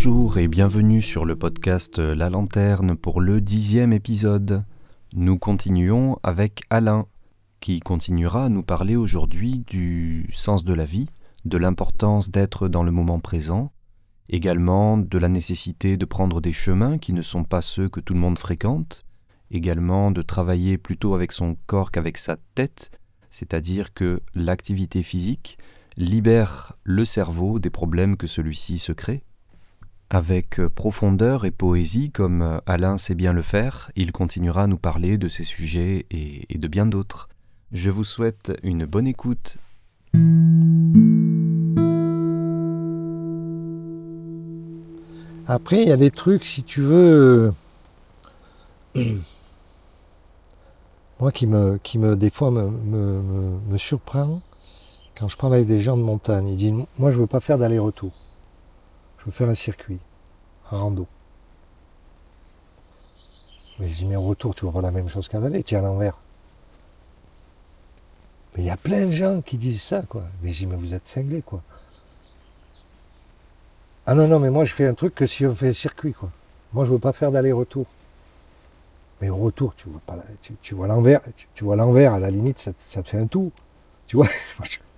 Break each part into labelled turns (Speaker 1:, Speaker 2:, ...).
Speaker 1: Bonjour et bienvenue sur le podcast La Lanterne pour le dixième épisode. Nous continuons avec Alain, qui continuera à nous parler aujourd'hui du sens de la vie, de l'importance d'être dans le moment présent, également de la nécessité de prendre des chemins qui ne sont pas ceux que tout le monde fréquente, également de travailler plutôt avec son corps qu'avec sa tête, c'est-à-dire que l'activité physique libère le cerveau des problèmes que celui-ci se crée. Avec profondeur et poésie, comme Alain sait bien le faire, il continuera à nous parler de ces sujets et, de bien d'autres. Je vous souhaite une bonne écoute.
Speaker 2: Après, il y a des trucs, si tu veux, moi qui me, qui me des fois me, me, me surprend quand je parle avec des gens de montagne. Ils disent, moi je veux pas faire d'aller-retour faire un circuit, rando. Mais je dis, mais au retour, tu vois la même chose qu'à l'aller, tu es à l'envers. Mais il y a plein de gens qui disent ça, quoi. Mais je mais vous êtes cinglés, quoi. Ah non, non, mais moi je fais un truc que si on fait un circuit, quoi. Moi je veux pas faire d'aller-retour. Mais au retour, tu vois pas tu, vois l'envers, tu, vois l'envers, à la limite, ça, ça, te fait un tout. Tu vois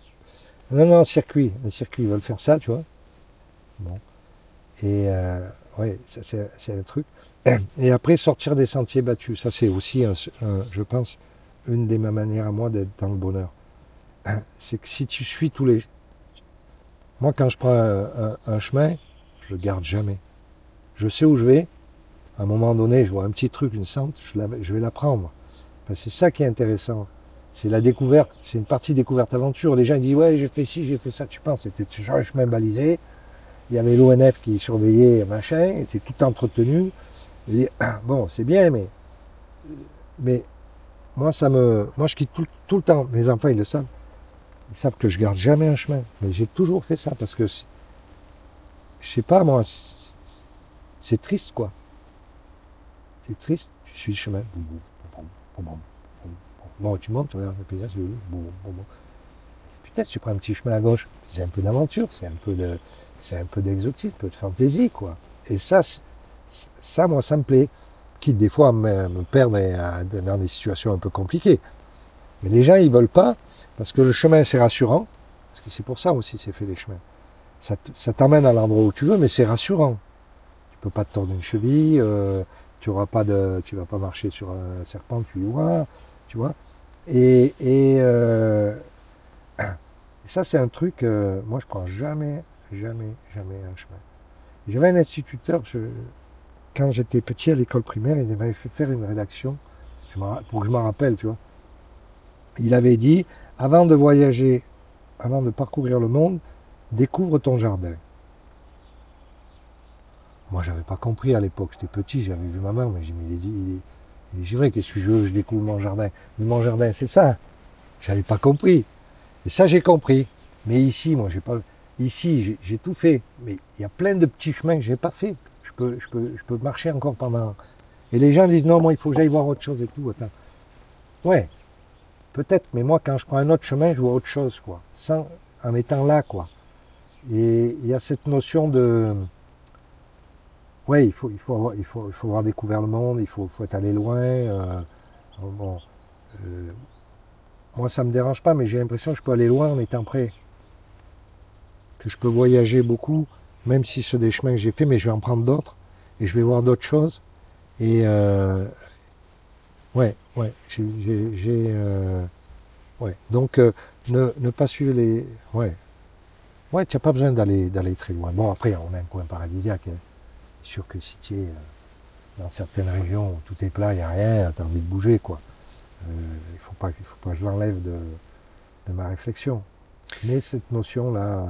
Speaker 2: Non, non, un circuit, un circuit, ils veulent faire ça, tu vois. Bon. Et euh, ouais, c'est un truc. Et après, sortir des sentiers battus, ça c'est aussi, je pense, une des manières à moi d'être dans le bonheur. C'est que si tu suis tous les... Moi, quand je prends un, chemin, je le garde jamais. Je sais où je vais. À un moment donné, je vois un petit truc, une sente, je, vais la prendre. c'est ça qui est intéressant. C'est la découverte, c'est une partie découverte aventure. Les gens disent ouais j'ai fait ci, j'ai fait ça. Tu penses c'était un chemin balisé il y avait l'ONF qui surveillait, machin, et c'est tout entretenu. bon, c'est bien, mais, mais moi, ça me, moi, je quitte tout, le temps. Mes enfants, ils le savent. Ils savent que je garde jamais un chemin. Mais j'ai toujours fait ça parce que, je sais pas, moi, c'est triste, quoi. C'est triste. Tu suis le chemin. Bon, tu montes, tu regardes le paysage. Peut-être tu prends un petit chemin à gauche. C'est un peu d'aventure, c'est un peu de, c'est un peu d'exotisme, un peu de fantaisie, quoi. Et ça, ça, moi, ça me plaît. Quitte des fois à me, perdre dans des situations un peu compliquées. Mais les gens, ils veulent pas, parce que le chemin, c'est rassurant. Parce que c'est pour ça aussi, c'est fait les chemins. Ça, t'emmène à l'endroit où tu veux, mais c'est rassurant. Tu peux pas te tordre une cheville, euh, tu auras pas de, tu vas pas marcher sur un serpent, tu y vois, tu vois. Et, et, euh, ça, c'est un truc, euh, moi, je prends jamais jamais, jamais un chemin. J'avais un instituteur, quand j'étais petit à l'école primaire, il m'avait fait faire une rédaction, pour que je m'en rappelle, tu vois. Il avait dit, avant de voyager, avant de parcourir le monde, découvre ton jardin. Moi, j'avais pas compris à l'époque, j'étais petit, j'avais vu ma mère, mais j'ai dit, il est, il est, vrai, qu'est-ce que je veux, je découvre mon jardin. Mais mon jardin, c'est ça. J'avais pas compris. Et ça, j'ai compris. Mais ici, moi, j'ai pas, Ici, j'ai tout fait, mais il y a plein de petits chemins que je n'ai pas fait. Je peux, je, peux, je peux marcher encore pendant. Et les gens disent non, moi il faut que j'aille voir autre chose et tout. Ouais, peut-être, mais moi quand je prends un autre chemin, je vois autre chose, quoi. Sans, en étant là, quoi. Et il y a cette notion de. Ouais, il faut, il faut, avoir, il faut, il faut avoir découvert le monde, il faut, faut être allé loin. Euh, bon, euh, moi, ça ne me dérange pas, mais j'ai l'impression que je peux aller loin en étant prêt que je peux voyager beaucoup, même si c'est des chemins que j'ai fait, mais je vais en prendre d'autres et je vais voir d'autres choses. Et euh, ouais, ouais, j'ai, euh, ouais. Donc euh, ne, ne, pas suivre les, ouais, ouais, tu n'as pas besoin d'aller très loin. Bon après, on a un coin paradisiaque. Hein. sûr que si tu es dans certaines régions où tout est plat, il n'y a rien, tu as envie de bouger quoi. Il faut pas, il faut pas que je l'enlève de, de ma réflexion. Mais cette notion là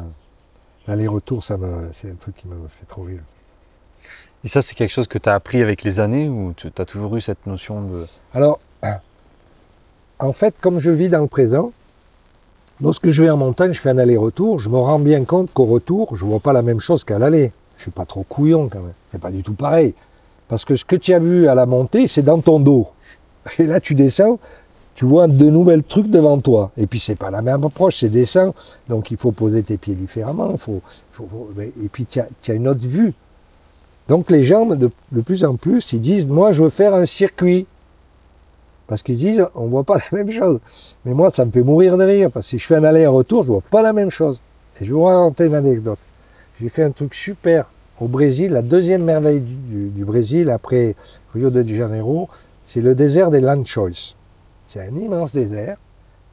Speaker 2: L'aller-retour, ça c'est un truc qui m'a fait trop rire.
Speaker 1: Et ça, c'est quelque chose que tu as appris avec les années ou tu as toujours eu cette notion de...
Speaker 2: Alors, en fait, comme je vis dans le présent, lorsque je vais en montagne, je fais un aller-retour, je me rends bien compte qu'au retour, je ne vois pas la même chose qu'à l'aller. Je suis pas trop couillon quand même. C'est pas du tout pareil. Parce que ce que tu as vu à la montée, c'est dans ton dos. Et là, tu descends, tu vois de nouvelles trucs devant toi. Et puis c'est pas la même approche, c'est dessin, donc il faut poser tes pieds différemment. Faut, et puis tu as, une autre vue. Donc les gens, de, plus en plus, ils disent, moi je veux faire un circuit. Parce qu'ils disent, on voit pas la même chose. Mais moi, ça me fait mourir de rire, parce que si je fais un aller-retour, je vois pas la même chose. Et je vais vous raconter une anecdote. J'ai fait un truc super au Brésil, la deuxième merveille du- du Brésil, après Rio de Janeiro, c'est le désert des Lanchois. C'est un immense désert.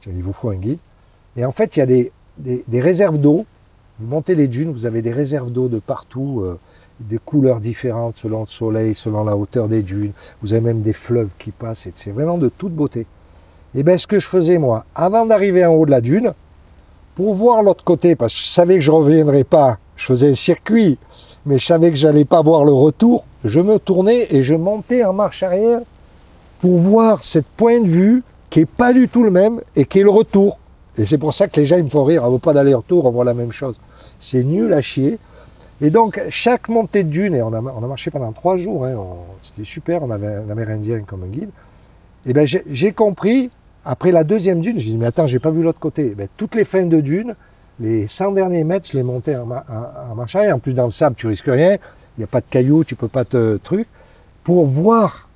Speaker 2: Il vous faut un guide. Et en fait, il y a des, réserves d'eau. Vous montez les dunes, vous avez des réserves d'eau de partout, euh, des couleurs différentes selon le soleil, selon la hauteur des dunes. Vous avez même des fleuves qui passent. C'est vraiment de toute beauté. Et bien, ce que je faisais, moi, avant d'arriver en haut de la dune, pour voir l'autre côté, parce que je savais que je ne reviendrais pas, je faisais un circuit, mais je savais que j'allais pas voir le retour, je me tournais et je montais en marche arrière pour voir cette point de vue qui est pas du tout le même et qui est le retour. Et c'est pour ça que les gens ils me font rire, on ne pas d'aller-retour, on voit la même chose. C'est nul à chier. Et donc, chaque montée de dune, et on a, marché pendant trois jours, hein, c'était super, on avait un Amérindien comme guide, et ben j'ai compris, après la deuxième dune, j'ai dit, mais attends, j'ai pas vu l'autre côté. Ben, toutes les fins de dune, les 100 derniers mètres, je les montais en, en, en. En plus, dans le sable, tu risques rien, il n'y a pas de cailloux, tu peux pas te truc, pour voir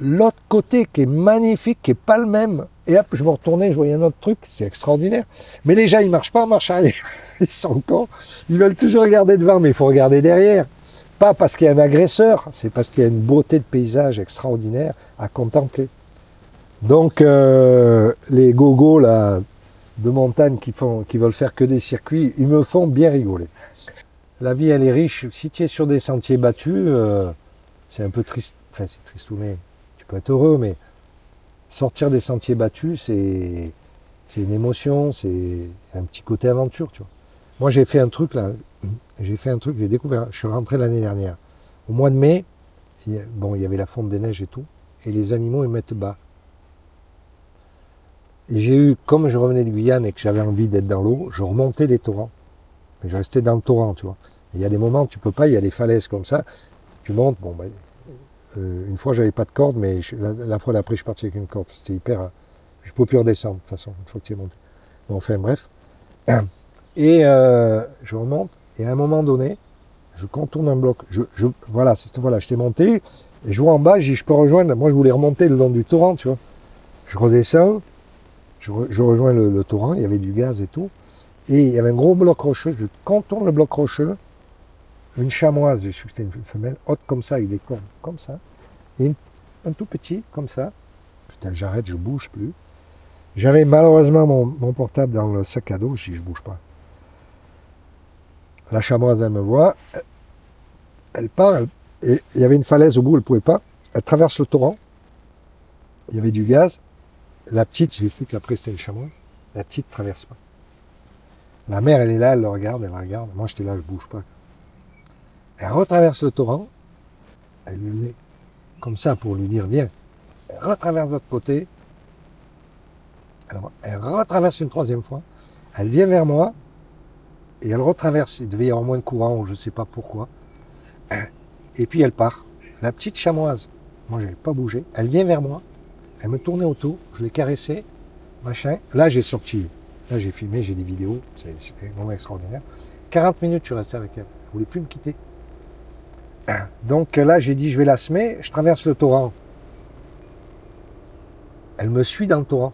Speaker 2: l'autre côté qui est magnifique, qui est pas le même. Et hop, je me retournais, je voyais un autre truc, c'est extraordinaire. Mais gens, ils marchent pas en marche arrière. Ils sont cons. Ils veulent toujours regarder devant, mais il faut regarder derrière. Pas parce qu'il y a un agresseur, c'est parce qu'il y a une beauté de paysage extraordinaire à contempler. Donc, euh, les gogos, là, de montagne qui, font, qui veulent faire que des circuits, ils me font bien rigoler. La vie, elle est riche. Si tu es sur des sentiers battus, euh, c'est un peu triste. Enfin, c'est tristouné. Peux être heureux, mais sortir des sentiers battus, c'est c'est une émotion, c'est un petit côté aventure, tu vois. Moi, j'ai fait un truc là. J'ai fait un truc, j'ai découvert. Je suis rentré l'année dernière. Au mois de mai, bon, il y avait la fonte des neiges et tout, et les animaux ils mettent bas. J'ai eu, comme je revenais de Guyane et que j'avais envie d'être dans l'eau, je remontais les torrents. Mais je restais dans le torrent, tu vois. Il y a des moments tu peux pas, il y a des falaises comme ça. Tu montes, bon, ben, euh, une fois j'avais pas de corde, mais je- la, la fois d'après je suis parti avec une corde. C'était hyper. euh, Je peux plus redescendre de toute façon, une fois que tu es monté. Bon, enfin bref. Et euh, je remonte, et à un moment donné, je contourne un bloc. Je, je, voilà, voilà, j'étais monté, et je vois en bas, j'ai dit, je peux rejoindre. Moi, je voulais remonter le long du torrent, tu vois. Je redescends, je, je rejoins le, le torrent, il y avait du gaz et tout. Et il y avait un gros bloc rocheux, je contourne le bloc rocheux, une chamoise, j'ai su que c'était une femelle, haute comme ça, avec des cornes comme ça, et un tout petit, comme ça. Putain, j'arrête, je bouge plus. J'avais malheureusement mon, portable dans le sac à dos, je dis, je bouge pas. La chamoise, elle me voit, elle, part, et il y avait une falaise au bout, elle pouvait pas. Elle traverse le torrent, il y avait du gaz. La petite, j'ai su qu'après c'était une chamoise, la petite traverse pas. La mère, elle est là, elle le regarde, elle regarde. Moi, j'étais là, je bouge pas. Elle retraverse le torrent. Elle lui met comme ça pour lui dire viens. Elle retraverse de l'autre côté. Elle retraverse une troisième fois. Elle vient vers moi. Et elle retraverse. Il devait y avoir moins de courant, ou je ne sais pas pourquoi. Et puis elle part. La petite chamoise. Moi, je n'avais pas bougé. Elle vient vers moi. Elle me tournait autour. Je l'ai caressée. Machin. Là, j'ai sorti. Là, j'ai filmé, j'ai des vidéos. C'est- C'était vraiment extraordinaire. 40 minutes, je suis resté avec elle. Elle voulait plus me quitter. Donc là, j'ai dit, je vais la semer. Je traverse le torrent. Elle me suit dans le torrent.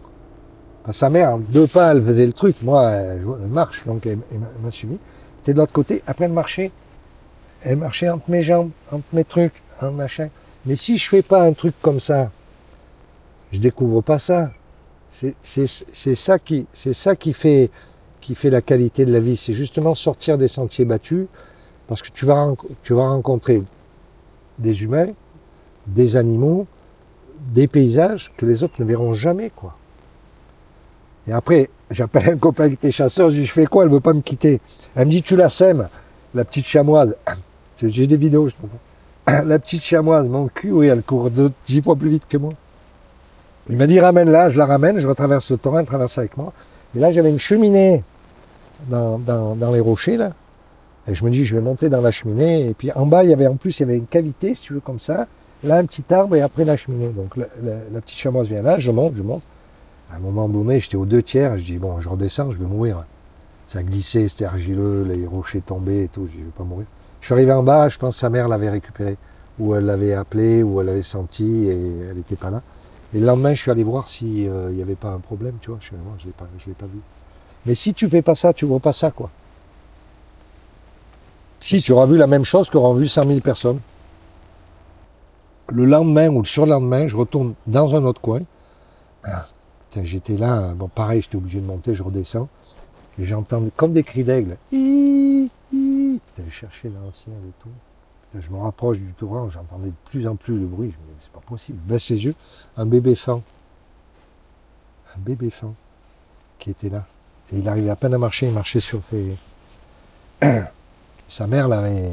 Speaker 2: Sa mère, en deux pas, elle faisait le truc. Moi, elle, marche. Donc, elle, m'a- suivi. T'es de l'autre côté. Après, elle marchait. Elle marchait entre mes jambes, entre mes trucs, un machin. Mais si je fais pas un truc comme ça, je découvre pas ça. C'est ça qui, c'est ça qui fait, qui fait la qualité de la vie. C'est justement sortir des sentiers battus, parce que tu vas, tu vas rencontrer des humains, des animaux, des paysages que les autres ne verront jamais, quoi. Et après, j'appelle un copain qui était chasseur, je dis, je fais quoi? Elle veut pas me quitter. Elle me dit, tu la sèmes, la petite chamoise. J'ai des vidéos, je. La petite chamoise, mon cul, oui, elle court dix fois plus vite que moi. Il m'a dit, ramène-la, je la ramène, je retraverse le torrent, elle traverse avec moi. Et là, j'avais une cheminée dans, dans, dans les rochers, là. Et je me dis, je vais monter dans la cheminée. Et puis en bas, il y avait en plus, il y avait une cavité, si tu veux, comme ça. Là, un petit arbre et après la cheminée. Donc la, petite chamoise vient là, je monte, je monte. À un moment donné, j'étais aux deux tiers. Je dis, bon, je redescends, je vais mourir. Ça glissait, c'était argileux, les rochers tombaient et tout. Je dis, je vais pas mourir. Je suis arrivé en bas, je pense que sa mère l'avait récupéré, ou elle l'avait appelé, ou elle l'avait senti et elle n'était pas là. Et le lendemain, je suis allé voir s'il n'y avait pas un problème, tu vois. Je ne l'ai pas vu. Mais si tu fais pas ça, tu vois pas ça, quoi. Si, tu auras vu la même chose qu'auront vu 100 000 personnes. Le lendemain ou le surlendemain, je retourne dans un autre coin. Ah, j'étais là, bon pareil, j'étais obligé de monter, je redescends. Et j'entends comme des cris d'aigle. Je chercher l'ancien et tout. je me rapproche du torrent, j'entendais de plus en plus de bruit. Je me dis, c'est pas possible. Je baisse ses yeux, un bébé fan. Un bébé fan qui était là. Et il arrivait à peine à marcher, il marchait sur ses. Sa mère l'avait.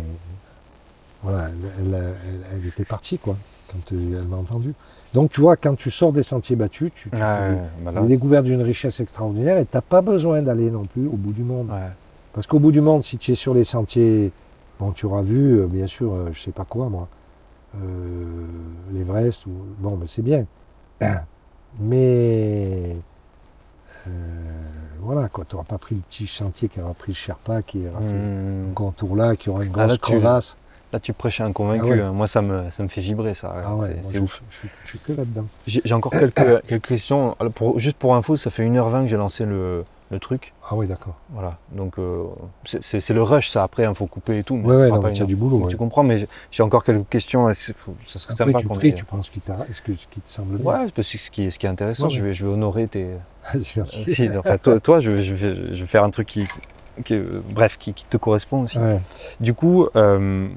Speaker 2: Voilà, elle, était partie, quoi, quand elle m'a entendu. Donc, tu vois, quand tu sors des sentiers battus, tu, tu découvert d'une richesse extraordinaire et tu n'as pas besoin d'aller non plus au bout du monde. Parce qu'au bout du monde, si tu es sur les sentiers, bon, tu auras vu, euh, bien sûr, euh, je sais pas quoi, moi, euh, l'Everest, ou, bon, mais c'est bien. Mais euh, voilà, quoi, tu n'auras pas pris le petit chantier qui aura pris le Sherpa, qui aura fait mmh. un contour là, qui aura une ah, grosse crevasse.
Speaker 1: Là, tu prêches un convaincu. Ah Moi, ça me, ça me fait vibrer, ça.
Speaker 2: Ah c'est ouf. Je, suis que là-dedans.
Speaker 1: J'ai encore quelques, quelques questions. pour, juste pour info, ça fait 1h20 que j'ai lancé le, le truc.
Speaker 2: Ah oui, d'accord.
Speaker 1: Voilà. Donc, euh, c'est le rush, ça. Après, il faut couper et tout.
Speaker 2: Oui, ouais, non, tu as du boulot.
Speaker 1: Tu comprends, mais j'ai encore quelques questions. ça
Speaker 2: serait Après, sympa tu pries, tu penses ce qui, ce, que, ce qui te semble bien?
Speaker 1: Ouais, parce que ce qui, ce qui est intéressant, je, vais, je vais honorer tes. si, enfin, toi, toi je, je, vais, je, vais, faire un truc qui, qui bref, qui, qui, te correspond aussi. Du coup, euh,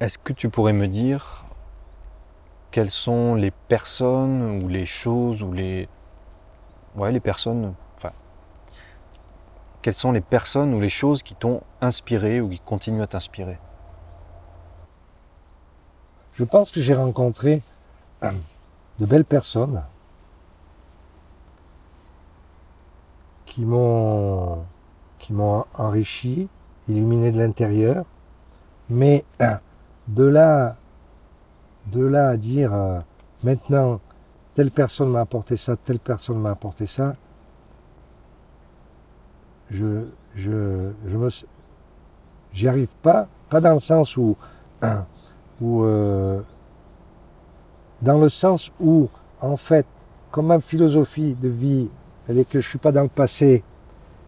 Speaker 1: est-ce que tu pourrais me dire quelles sont les personnes ou les choses ou les ouais les personnes enfin quelles sont les personnes ou les choses qui t'ont inspiré ou qui continuent à t'inspirer?
Speaker 2: Je pense que j'ai rencontré de belles personnes qui m'ont qui m'ont enrichi, illuminé de l'intérieur, mais de là de là à dire euh, maintenant, telle personne m'a apporté ça, telle personne m'a apporté ça, je, je, je me, j'y arrive pas, pas dans le sens où, où euh, dans le sens où, en fait, comme ma philosophie de vie, elle est que je suis pas dans le passé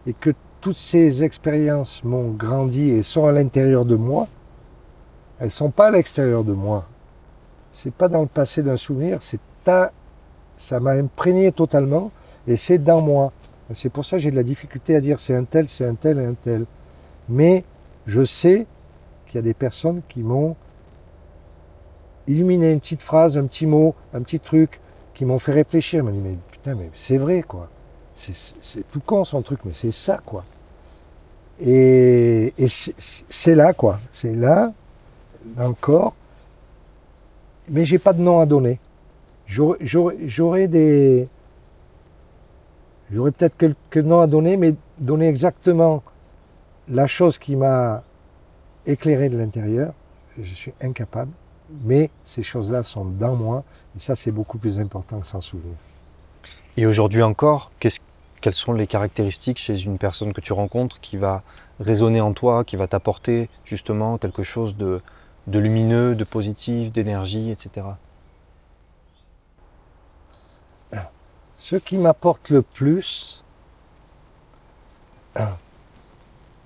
Speaker 2: et que toutes ces expériences m'ont grandi et sont à l'intérieur de moi, elles sont pas à l'extérieur de moi c'est pas dans le passé d'un souvenir, c'est ta, ça m'a imprégné totalement et c'est dans moi. C'est pour ça que j'ai de la difficulté à dire c'est un tel, c'est un tel et un tel. Mais je sais qu'il y a des personnes qui m'ont illuminé une petite phrase, un petit mot, un petit truc, qui m'ont fait réfléchir. Je me dit, mais putain, mais c'est vrai, quoi. C'est tout con son truc, mais c'est ça, quoi. Et, et c'est là, quoi. C'est là, dans le corps, mais j'ai pas de nom à donner. J'aurais peut-être quelques noms à donner, mais donner exactement la chose qui m'a éclairé de l'intérieur, je suis incapable. Mais ces choses-là sont dans moi, et ça c'est beaucoup plus important que s'en souvenir.
Speaker 1: Et aujourd'hui encore, quelles sont les caractéristiques chez une personne que tu rencontres qui va résonner en toi, qui va t'apporter justement quelque chose de, de lumineux, de positif, d'énergie, etc.
Speaker 2: Ce qui m'apporte le plus,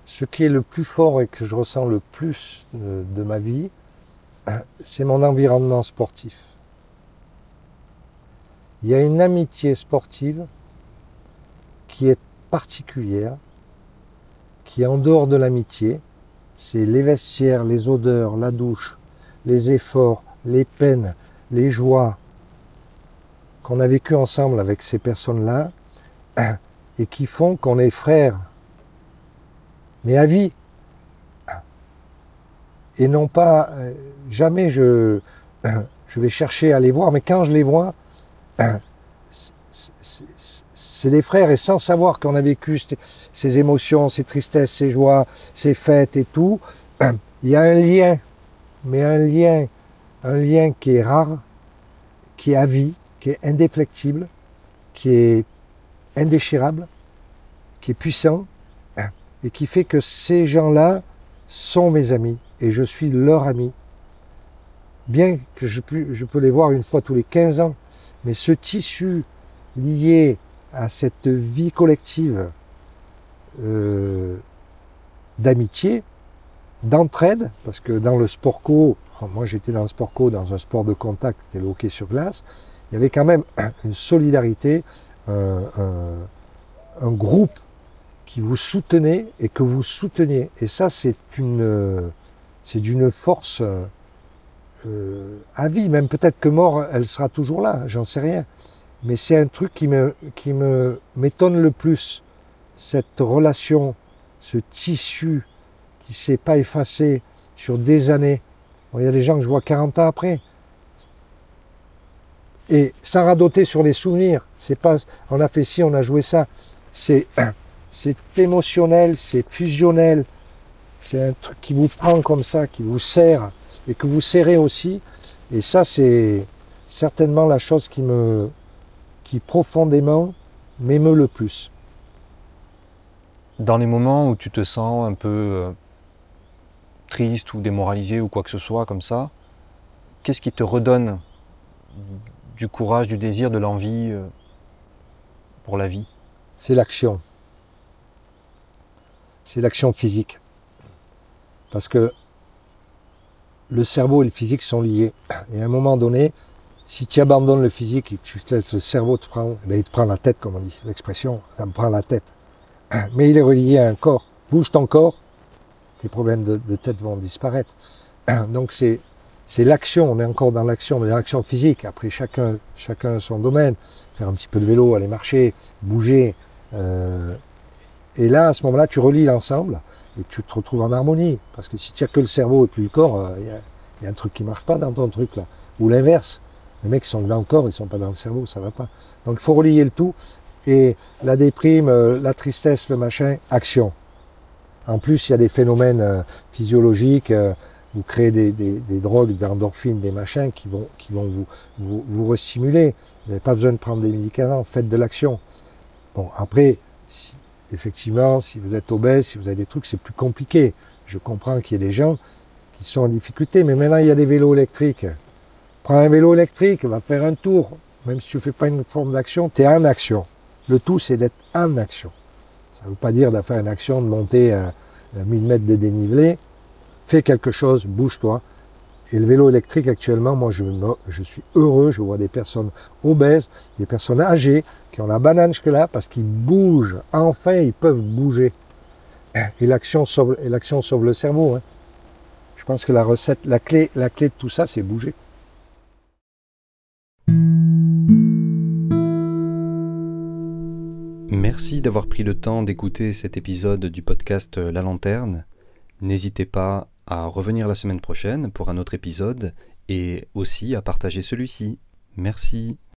Speaker 2: ce qui est le plus fort et que je ressens le plus de, ma vie, c'est mon environnement sportif. Il y a une amitié sportive qui est particulière, qui est en dehors de l'amitié, c'est les vestiaires, les odeurs, la douche, les efforts, les peines, les joies qu'on a vécues ensemble avec ces personnes-là et qui font qu'on est frères, mais à vie. Et non pas, euh, jamais je, je vais chercher à les voir, mais quand je les vois, c'est des frères et sans savoir qu'on a vécu ces émotions, ces tristesses, ces joies, ces fêtes et tout, il y a un lien, mais un lien, un lien qui est rare, qui est à vie, qui est indéflectible, qui est indéchirable, qui est puissant. et qui fait que ces gens-là sont mes amis et je suis leur ami. Bien que je, je peux les voir une fois tous les 15 ans, mais ce tissu lié à cette vie collective euh, d'amitié, d'entraide, parce que dans le sport co, moi j'étais dans le sport co, dans un sport de contact, c'était le hockey sur glace, il y avait quand même une solidarité, un, groupe qui vous soutenait et que vous souteniez. Et ça, c'est une, c'est d'une force euh, à vie. Même peut-être que mort, elle sera toujours là, j'en sais rien. Mais c'est un truc qui me, qui me m'étonne le plus, cette relation, ce tissu qui ne s'est pas effacé sur des années. il y a des gens que je vois 40 ans après. Et sans radoter sur les souvenirs. C'est pas, on a fait ci, on a joué ça. C'est, c'est émotionnel, c'est fusionnel. C'est un truc qui vous prend comme ça, qui vous serre et que vous serrez aussi. Et ça, c'est certainement la chose qui me, qui profondément m'émeut le plus.
Speaker 1: Dans les moments où tu te sens un peu euh, triste ou démoralisé ou quoi que ce soit comme ça, qu'est-ce qui te redonne du courage, du désir, de l'envie euh, pour la vie?
Speaker 2: C'est l'action. C'est l'action physique. Parce que le cerveau et le physique sont liés. Et à un moment donné, si tu abandonnes le physique et que tu laisses le cerveau te prendre, eh ben, il te prend la tête, comme on dit, l'expression, ça me prend la tête. Mais il est relié à un corps. Bouge ton corps, tes problèmes de, tête vont disparaître. Donc c'est c'est l'action, on est encore dans l'action, mais l'action physique. Après, chacun, chacun son domaine. Faire un petit peu de vélo, aller marcher, bouger. Euh, et là, à ce moment-là, tu relis l'ensemble et tu te retrouves en harmonie. Parce que si tu n'as que le cerveau et plus le corps, euh, il y, a un truc qui marche pas dans ton truc là. Ou l'inverse. Les mecs sont dans le corps, ils sont pas dans le cerveau, ça va pas. Donc il faut relier le tout. Et la déprime, euh, la tristesse, le machin, action. En plus, il y a des phénomènes euh, physiologiques. vous créez des, drogues, d'endorphines, des machins qui vont, qui vont vous, vous, vous restimuler. Vous n'avez pas besoin de prendre des médicaments, faites de l'action. Bon, après, si, effectivement, si vous êtes obèse, si vous avez des trucs, c'est plus compliqué. Je comprends qu'il y ait des gens qui sont en difficulté, mais maintenant il y a des vélos électriques. Prends un vélo électrique, va faire un tour. Même si tu ne fais pas une forme d'action, tu es en action. Le tout, c'est d'être en action. Ça ne veut pas dire de faire une action, de monter à, 1000 mètres de dénivelé. Fais quelque chose, bouge-toi. Et le vélo électrique actuellement, moi je, je suis heureux, je vois des personnes obèses, des personnes âgées qui ont la banane que là parce qu'ils bougent. Enfin, ils peuvent bouger. Et l'action sauve, et l'action sauve le cerveau. Hein. Je pense que la recette, la clé, la clé de tout ça, c'est bouger.
Speaker 1: Merci d'avoir pris le temps d'écouter cet épisode du podcast La Lanterne. N'hésitez pas à revenir la semaine prochaine pour un autre épisode et aussi à partager celui-ci. Merci.